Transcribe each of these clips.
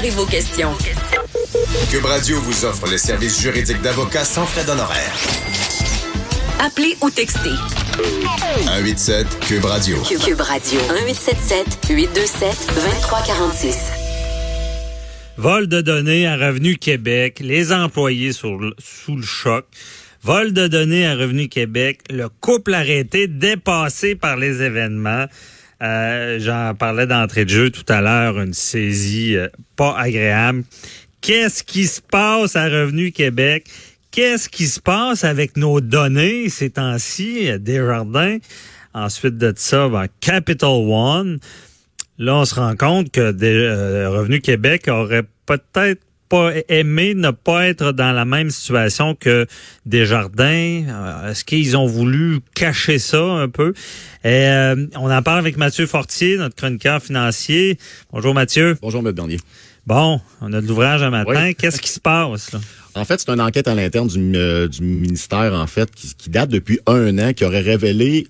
Préparez vos questions. Cube Radio vous offre les services juridiques d'avocats sans frais d'honoraires. Appelez ou textez. 187 Cube Radio. Cube Radio. 1877 827 2346. Vol de données à Revenu Québec, les employés sur sous le choc. Vol de données à Revenu Québec, le couple arrêté dépassé par les événements. Euh, J'en parlais d'entrée de jeu tout à l'heure, une saisie euh, pas agréable. Qu'est-ce qui se passe à Revenu Québec? Qu'est-ce qui se passe avec nos données ces temps-ci, euh, Desjardins? Ensuite de ça, ben, Capital One. Là, on se rend compte que Revenu Québec aurait peut-être pas aimé ne pas être dans la même situation que Desjardins. Euh, Est-ce qu'ils ont voulu cacher ça un peu? Et, euh, on en parle avec Mathieu Fortier, notre chroniqueur financier. Bonjour Mathieu. Bonjour, M. Bernier. Bon, on a de l'ouvrage un matin. Oui. Qu'est-ce qui se passe là? En fait, c'est une enquête à l'interne du, euh, du ministère, en fait, qui, qui date depuis un an, qui aurait révélé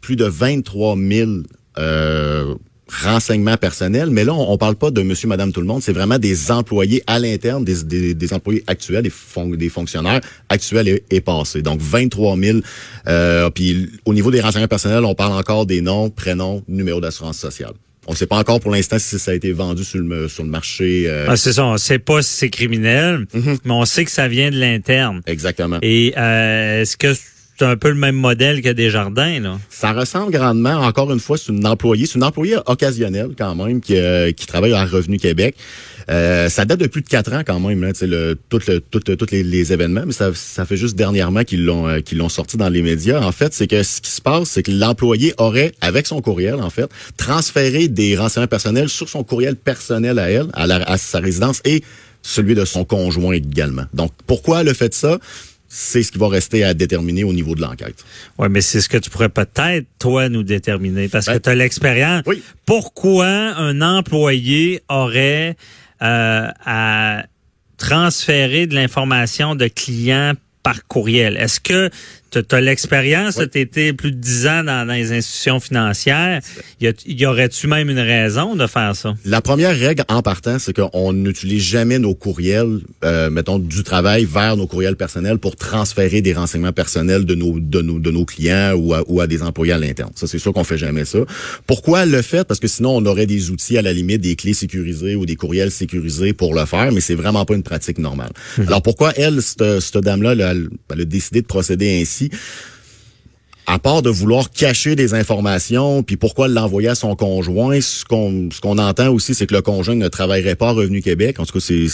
plus de 23 000 euh, renseignements personnels. Mais là, on, on parle pas de monsieur, madame, tout le monde. C'est vraiment des employés à l'interne, des, des, des employés actuels, des, fon- des fonctionnaires actuels et, et passés. Donc, 23 000. Euh, puis, au niveau des renseignements personnels, on parle encore des noms, prénoms, numéros d'assurance sociale. On ne sait pas encore pour l'instant si ça a été vendu sur le, sur le marché. euh, Ah, c'est ça, on sait pas si c'est criminel, mais on sait que ça vient de l'interne. Exactement. Et euh, est-ce que c'est un peu le même modèle que Desjardins là? Ça ressemble grandement, encore une fois, c'est une employée, c'est une employée occasionnelle quand même qui, euh, qui travaille à Revenu Québec. Euh, ça date de plus de quatre ans quand même, sais, le, tout le, tout, tous les, les événements, mais ça, ça fait juste dernièrement qu'ils l'ont euh, qu'ils l'ont sorti dans les médias. En fait, c'est que ce qui se passe, c'est que l'employé aurait, avec son courriel, en fait, transféré des renseignements personnels sur son courriel personnel à elle, à, à sa résidence et celui de son conjoint également. Donc, pourquoi elle a fait ça? C'est ce qui va rester à déterminer au niveau de l'enquête. Oui, mais c'est ce que tu pourrais peut-être, toi, nous déterminer, parce que Ben, tu as l'expérience. oui. Pourquoi un employé aurait euh, à transférer de l'information de clients par courriel? Est-ce que tu as l'expérience, Oui. tu été plus de 10 ans dans, dans les institutions financières, y, a- y aurait-tu même une raison de faire ça? La première règle en partant, c'est qu'on n'utilise jamais nos courriels, euh, mettons, du travail vers nos courriels personnels pour transférer des renseignements personnels de nos de nos de nos clients ou à, ou à des employés à l'interne. Ça, c'est sûr qu'on fait jamais ça. Pourquoi le fait Parce que sinon, on aurait des outils à la limite, des clés sécurisées ou des courriels sécurisés pour le faire, mais c'est vraiment pas une pratique normale. Alors pourquoi elle, cette, cette dame-là, elle a décidé de procéder ainsi? À part de vouloir cacher des informations, puis pourquoi l'envoyer à son conjoint, ce qu'on ce qu'on entend aussi, c'est que le conjoint ne travaillerait pas à Revenu Québec. En tout cas, c'est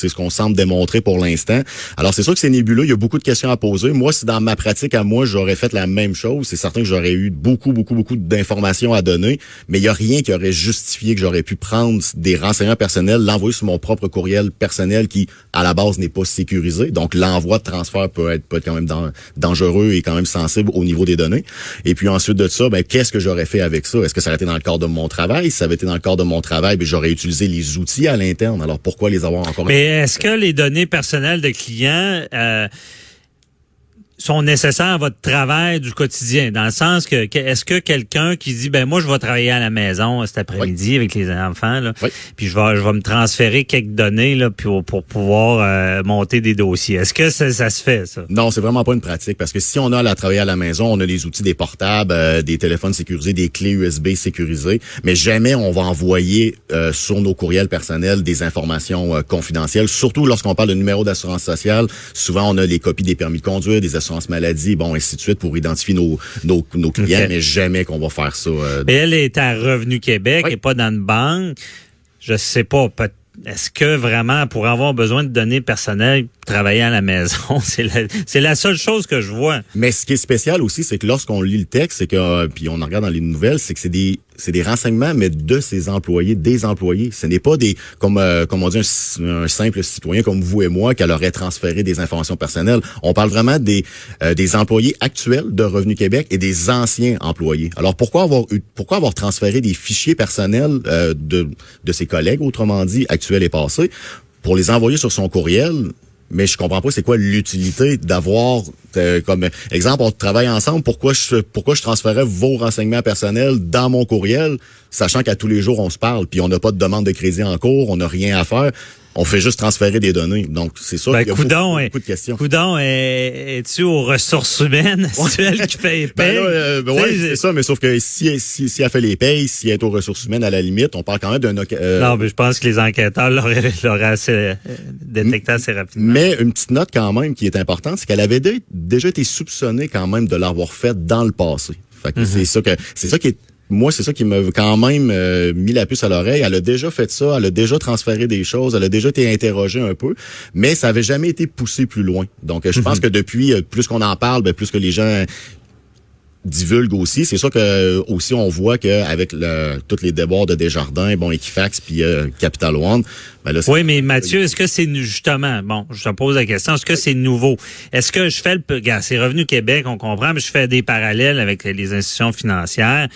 c'est ce qu'on semble démontrer pour l'instant. Alors, c'est sûr que c'est nébuleux. Il y a beaucoup de questions à poser. Moi, si dans ma pratique à moi, j'aurais fait la même chose, c'est certain que j'aurais eu beaucoup, beaucoup, beaucoup d'informations à donner, mais il y a rien qui aurait justifié que j'aurais pu prendre des renseignements personnels, l'envoyer sur mon propre courriel personnel qui, à la base, n'est pas sécurisé. Donc, l'envoi de transfert peut être, peut être quand même dan- dangereux et quand même sensible au niveau des données. Et puis ensuite de ça, ben, qu'est-ce que j'aurais fait avec ça? Est-ce que ça aurait été dans le cadre de mon travail? Si ça avait été dans le cadre de mon travail, ben, j'aurais utilisé les outils à l'interne. Alors, pourquoi les avoir encore est-ce que les données personnelles de clients euh, sont nécessaires à votre travail du quotidien? Dans le sens que, que- est-ce que quelqu'un qui dit ben moi je vais travailler à la maison cet après-midi avec les enfants, là, Oui. puis je vais je vais me transférer quelques données là, pour, pour pouvoir euh, monter des dossiers. Est-ce que ça, ça se fait, ça? Non, c'est vraiment pas une pratique parce que si on a à la travailler à la maison, on a les outils des portables, euh, des téléphones sécurisés, des clés USB sécurisées, mais jamais on va envoyer euh, sur nos courriels personnels des informations euh, confidentielles, surtout lorsqu'on parle de numéro d'assurance sociale. Souvent, on a les copies des permis de conduire, des assurances maladie, bon, ainsi de suite pour identifier nos, nos, nos clients, mais jamais qu'on va faire ça. euh, Mais elle est à Revenu Québec Oui. et pas dans une banque. Je sais pas. Est-ce que vraiment, pour avoir besoin de données personnelles, travailler à la maison, c'est la, c'est la seule chose que je vois. Mais ce qui est spécial aussi, c'est que lorsqu'on lit le texte, c'est que euh, puis on en regarde dans les nouvelles, c'est que c'est des c'est des renseignements, mais de ses employés, des employés. Ce n'est pas des comme euh, comme on dit un, simple citoyen comme vous et moi qui aurait transféré des informations personnelles. On parle vraiment des euh, des employés actuels de Revenu Québec et des anciens employés. Alors pourquoi avoir pourquoi avoir transféré des fichiers personnels euh, de de ses collègues, autrement dit actuels et passés, pour les envoyer sur son courriel? Mais je comprends pas c'est quoi l'utilité d'avoir euh, comme exemple on travaille ensemble pourquoi je pourquoi je transférais vos renseignements personnels dans mon courriel sachant qu'à tous les jours on se parle puis on n'a pas de demande de crédit en cours on n'a rien à faire on fait juste transférer des données. Donc, c'est ça. Ben, il y a coudon, beaucoup, beaucoup de questions. Coudon, est, es-tu aux ressources humaines? C'est elle qui fait les Ben payes? euh, ben ouais, j'ai- c'est ça, mais sauf que si, si, si elle fait les payes, si elle est aux ressources humaines, à la limite, on parle quand même d'un... euh, Non, mais je pense que les enquêteurs l'auraient l'auraient assez euh, détecté assez rapidement. Mais une petite note quand même qui est importante, c'est qu'elle avait dé- déjà été soupçonnée quand même de l'avoir fait dans le passé. Fait que c'est ça que c'est ça qui est moi, c'est ça qui m'a quand même euh, mis la puce à l'oreille. Elle a déjà fait ça, elle a déjà transféré des choses, elle a déjà été interrogée un peu, mais ça avait jamais été poussé plus loin. Donc, euh, je pense que depuis, euh, plus qu'on en parle, ben, plus que les gens divulguent aussi. C'est sûr que euh, aussi on voit qu'avec le, tous les débords de Desjardins, bon, Equifax puis euh, Capital One, ben là, c'est- Oui, mais Mathieu, est-ce que c'est justement, bon, je te pose la question, est-ce que c'est nouveau? Est-ce que je fais le, c'est Revenu Québec, on comprend, mais je fais des parallèles avec les institutions financières.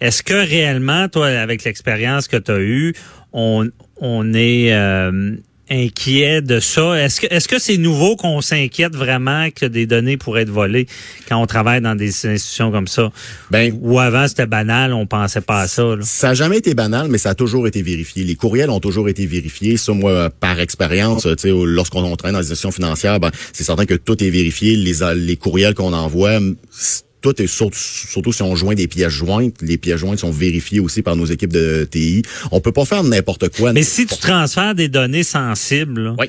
Est-ce que réellement, toi, avec l'expérience que tu as eue, on, on est euh, inquiet de ça? Est-ce que est-ce que c'est nouveau qu'on s'inquiète vraiment que des données pourraient être volées quand on travaille dans des institutions comme ça? ben, Ou avant, c'était banal, on pensait pas à ça. là? Ça n'a jamais été banal, mais ça a toujours été vérifié. Les courriels ont toujours été vérifiés. Ça, moi, par expérience, tu sais, lorsqu'on on travaille dans les institutions financières, ben, c'est certain que tout est vérifié. Les, les courriels qu'on envoie, tout est surtout, surtout si on joint des pièces jointes. Les pièces jointes sont vérifiées aussi par nos équipes de TI. On peut pas faire n'importe quoi. Mais si tu transfères des données sensibles, Oui.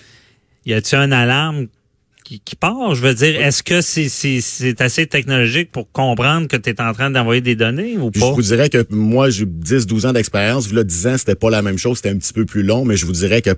y a-tu une alarme qui, qui part? Je veux dire, est-ce que c'est assez technologique pour comprendre que tu es en train d'envoyer des données ou pas? Je vous dirais que moi, j'ai 10-12 ans d'expérience. Là, 10 ans, c'était pas la même chose. C'était un petit peu plus long, mais je vous dirais que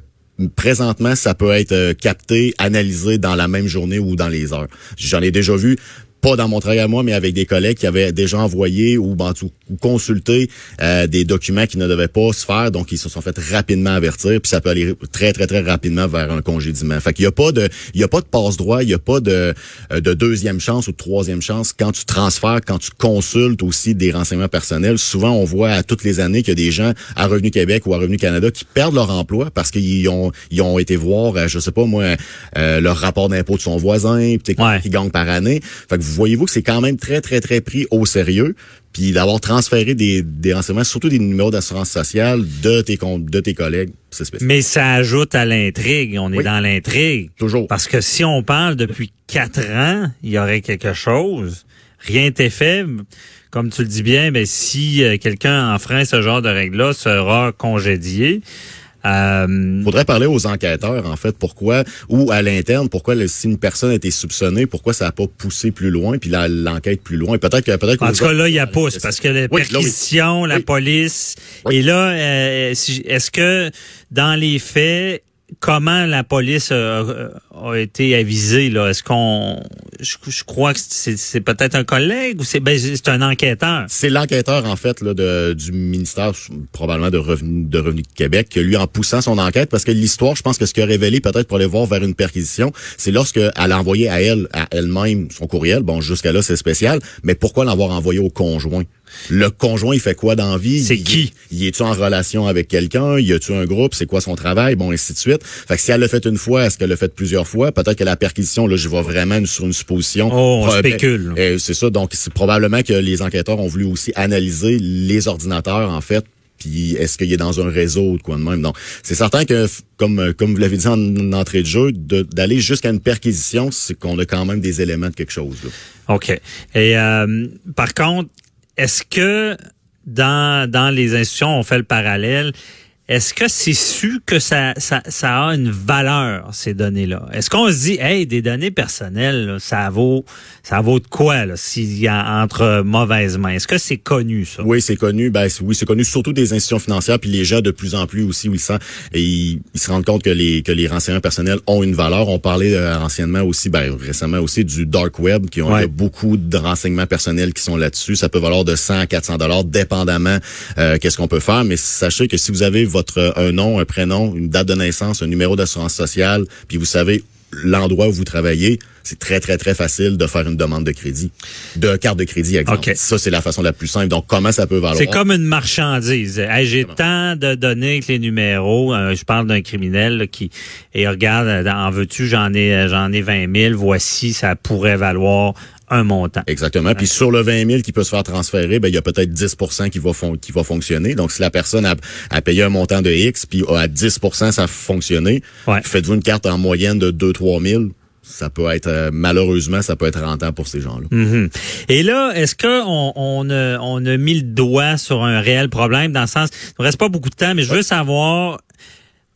présentement, ça peut être euh, capté, analysé dans la même journée ou dans les heures. J'en ai déjà vu pas dans mon travail à moi, mais avec des collègues qui avaient déjà envoyé ou, ben, ou- ou consulté euh, des documents qui ne devaient pas se faire, donc ils se sont fait rapidement avertir, puis ça peut aller très très très rapidement vers un congédiement. Fait qu'il y a pas de, il y a pas de passe droit, il y a pas de, euh, de deuxième chance ou de troisième chance quand tu transfères, quand tu consultes aussi des renseignements personnels. Souvent, on voit à toutes les années qu'il y a des gens à Revenu Québec ou à Revenu Canada qui perdent leur emploi parce qu'ils ont, ils ont été voir, euh, je sais pas moi, euh, leur rapport d'impôt de son voisin, puis Ouais. qui gagne par année. Fait que vous voyez-vous que c'est quand même très, très, très pris au sérieux. Puis d'avoir transféré des, des renseignements, surtout des numéros d'assurance sociale de tes, com- de tes collègues, c'est spécial. Mais ça ajoute à l'intrigue. On est Oui. dans l'intrigue. Toujours. Parce que si on parle depuis quatre ans, il y aurait quelque chose. Rien n'était fait. Comme tu le dis bien, ben, si euh, quelqu'un enfreint ce genre de règles-là, sera congédié. Euh, faudrait parler aux enquêteurs, en fait, pourquoi, ou à l'interne, pourquoi le- si une personne a été soupçonnée, pourquoi ça n'a pas poussé plus loin, puis l'enquête plus loin. Peut-être que peut-être En tout cas, là, il y a pouce parce que la Oui, la police. Oui. Et là, euh, est-ce que dans les faits, comment la police a, a été avisée là? Est-ce qu'on, je, crois que c'est, peut-être un collègue ou c'est ben, c'est un enquêteur? C'est l'enquêteur, en fait, là, de, du ministère, probablement de Revenu, de Revenu de Québec, que lui, en poussant son enquête, parce que l'histoire, je pense que ce qui a révélé, peut-être pour aller voir vers une perquisition, c'est lorsque elle a envoyé à elle, à elle-même, son courriel. Bon, jusqu'à là, c'est spécial. Mais pourquoi l'avoir envoyé au conjoint? Le conjoint, il fait quoi dans la vie? C'est Il- qui? Il est-tu en relation avec quelqu'un? Y a-tu un groupe? C'est quoi son travail? Bon, ainsi de suite. Fait que si elle l'a fait une fois, est-ce qu'elle l'a fait plusieurs fois? Peut-être que la perquisition, là, je vais vraiment sur une supposition. Oh, on Euh, spécule. euh, c'est ça. Donc, c'est probablement que les enquêteurs ont voulu aussi analyser les ordinateurs, en fait. Puis, est-ce qu'il est dans un réseau ou de quoi de même? Donc, c'est certain que, comme, euh, comme vous l'avez dit en, en entrée de jeu, d'aller jusqu'à une perquisition, c'est qu'on a quand même des éléments de quelque chose. là. OK. Et euh, par contre, est-ce que dans, dans les institutions, on fait le parallèle, est-ce que c'est su que ça, ça, ça a une valeur, ces données-là? Est-ce qu'on se dit, hey, des données personnelles, là, ça vaut ça vaut de quoi là, s'il y a entre mauvaises mains? Est-ce que c'est connu, ça? Oui, c'est connu. Ben oui, c'est connu surtout des institutions financières, puis les gens de plus en plus aussi où ils sont, et ils, ils se rendent compte que les que les renseignements personnels ont une valeur. On parlait euh, anciennement aussi, ben récemment aussi du dark web, qui ont Ouais. beaucoup de renseignements personnels qui sont là-dessus. Ça peut valoir de 100 à 400 dollars, dépendamment euh, qu'est-ce qu'on peut faire. Mais sachez que si vous avez votre un nom, un prénom, une date de naissance, un numéro d'assurance sociale, puis vous savez l'endroit où vous travaillez, c'est très, très, très facile de faire une demande de crédit, de carte de crédit, exemple. OK. Ça, c'est la façon la plus simple. Donc, comment ça peut valoir? C'est comme une marchandise. Hey, J'ai tant de données avec les numéros. Euh, je parle d'un criminel là, qui et regarde, euh, en veux-tu, j'en ai euh, j'en ai 20 000. Voici, ça pourrait valoir un montant. Exactement. Puis sur le 20 000 qui peut se faire transférer, ben il y a peut-être 10% qui va fon- qui va fonctionner. Donc si la personne a, a payé un montant de X puis à 10% ça a fonctionné, Ouais. faites-vous une carte en moyenne de 2 3 000, ça peut être euh, malheureusement ça peut être rentable pour ces gens-là. Mhm. Et là, est-ce que on, on, a, on a mis le doigt sur un réel problème dans le sens, il ne reste pas beaucoup de temps, mais je veux savoir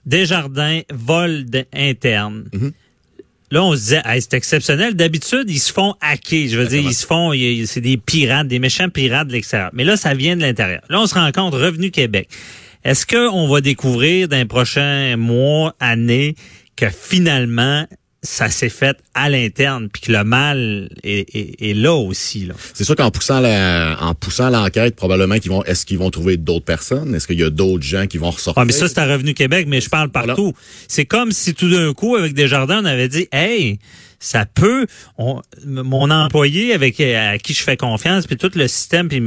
Desjardins vol interne. Mhm. Là, on se disait, Hey, c'est exceptionnel. D'habitude, ils se font hacker. Je veux dire, ils se font, ils- c'est des pirates, des méchants pirates de l'extérieur. Mais là, ça vient de l'intérieur. Là, on se rend compte, Revenu Québec. Est-ce qu'on va découvrir dans les prochains mois, années, que finalement, ça s'est fait à l'interne, puis que le mal est, est- est là aussi. Là. C'est sûr qu'en poussant la, en poussant l'enquête, probablement qu'ils vont, est-ce qu'ils vont trouver d'autres personnes? Est-ce qu'il y a d'autres gens qui vont ressortir? Ah, mais ça, c'est à Revenu Québec, mais je parle partout. C'est comme si tout d'un coup, avec Desjardins, on avait dit, hey, ça peut, on- mon employé avec à qui je fais confiance, puis tout le système, puis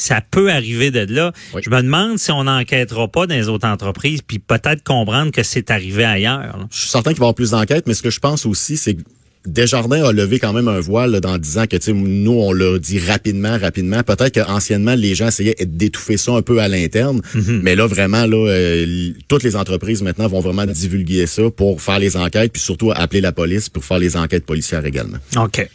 ça peut arriver de là. Oui. Je me demande si on n'enquêtera pas dans les autres entreprises, puis peut-être comprendre que c'est arrivé ailleurs. là. Je suis certain qu'il va y avoir plus d'enquêtes, mais ce que je pense aussi, c'est que Desjardins a levé quand même un voile là, dans disant que nous, on l'a dit rapidement, rapidement. Peut-être qu'anciennement, les gens essayaient d'étouffer ça un peu à l'interne. Mais là, vraiment, là, euh, toutes les entreprises maintenant vont vraiment divulguer ça pour faire les enquêtes, puis surtout appeler la police pour faire les enquêtes policières également. OK.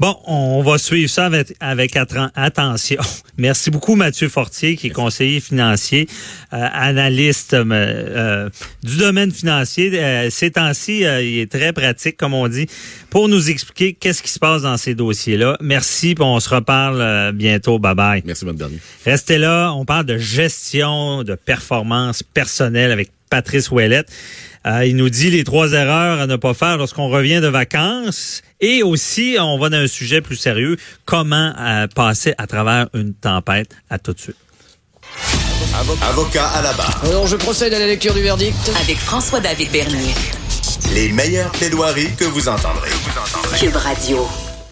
Bon, on va suivre ça avec, attention. Merci beaucoup, Mathieu Fortier, qui est conseiller financier, euh, analyste euh, du domaine financier. Ces temps-ci, il est très pratique, comme on dit, pour nous expliquer qu'est-ce qui se passe dans ces dossiers-là. Merci, puis on se reparle euh, bientôt. Bye-bye. Merci, bonne dernière. Restez là, on parle de gestion, de performance personnelle avec Patrice Ouellette. Euh, il nous dit les trois erreurs à ne pas faire lorsqu'on revient de vacances. Et aussi, on va dans un sujet plus sérieux, comment euh, passer à travers une tempête? À tout de suite. Avocat à la barre. Alors, je procède à la lecture du verdict. Avec François-David Bernier. Les meilleures plaidoiries que vous entendrez. Cube Radio.